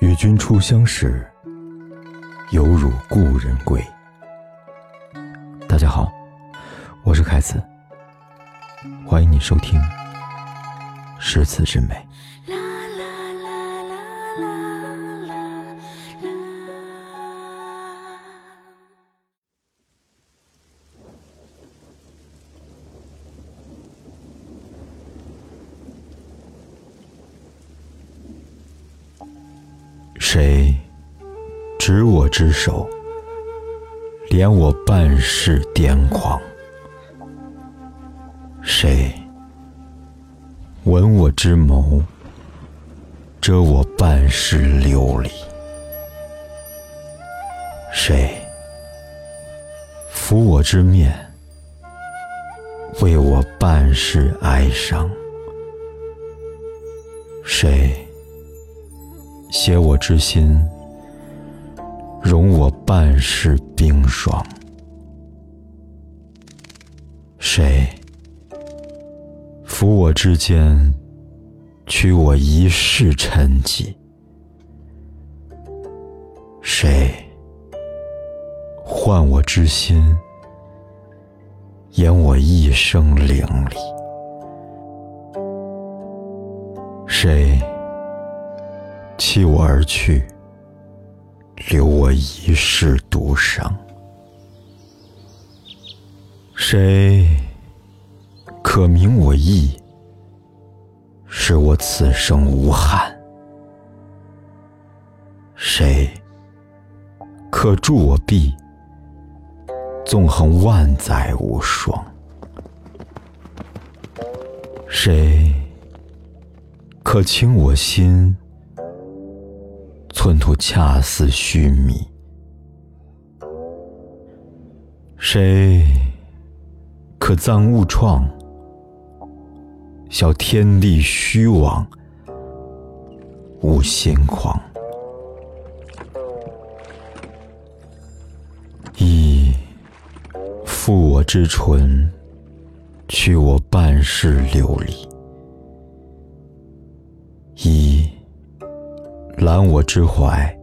与君初相识，犹如故人归。大家好，我是凯子，欢迎你收听《诗词之美》。谁执我之手，怜我半世癫狂？谁吻我之眸，遮我半世流离？谁抚我之面，为我半世哀伤？谁？写我之心，容我半世冰霜。谁抚我之肩，取我一世沉寂？谁唤我之心，演我一生凌厉？谁？弃我而去，留我一世独伤。谁可明我意，使我此生无憾？谁可助我臂，纵横万载无双？谁可倾我心？寸土恰似须弥，谁可葬物创？笑天地虚妄，无心狂。以负我之唇，去我半世流离。一。揽我之怀，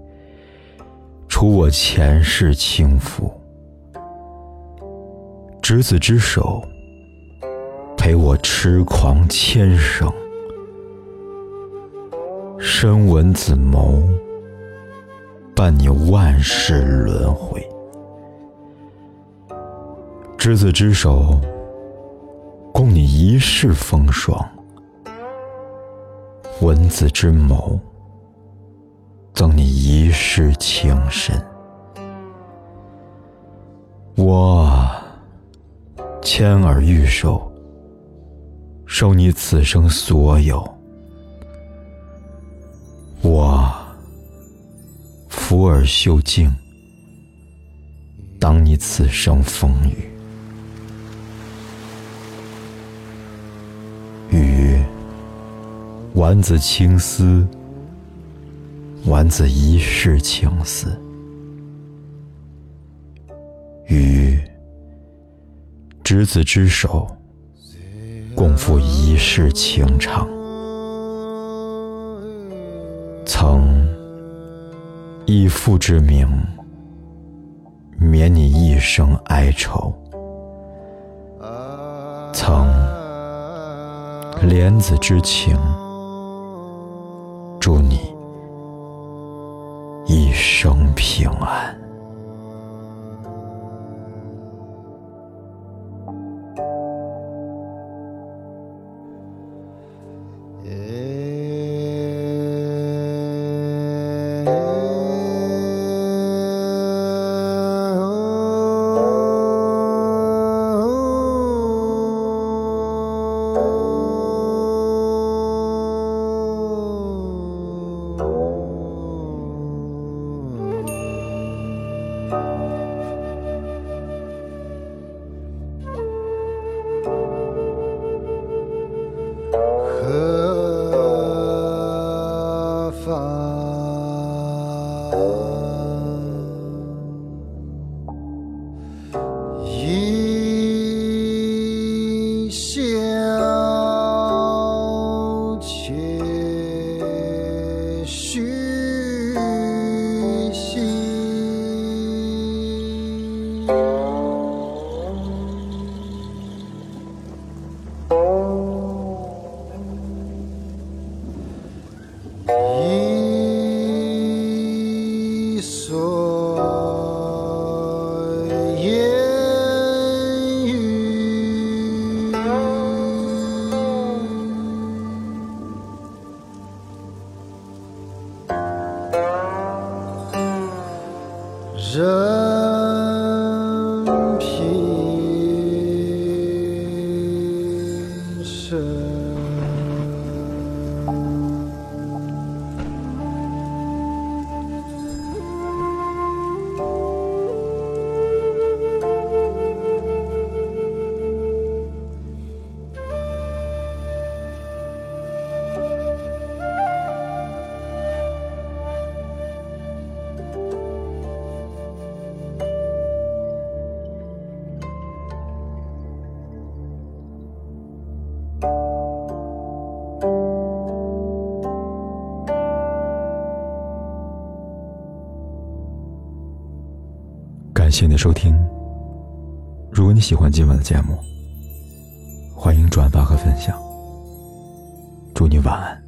除我前世轻浮；执子之手，陪我痴狂千生；深吻子眸，伴你万世轮回；执子之手，共你一世风霜；吻子之眸。赠你一世情深，我牵耳玉手，收你此生所有；我抚耳袖镜，当你此生风雨。雨，丸子青丝。丸子一世情思，与执子之手，共赴一世情长。曾以父之名，免你一生哀愁；曾怜子之情，生平安。far. love. 谢你的收听。如果你喜欢今晚的节目，欢迎转发和分享。祝你晚安。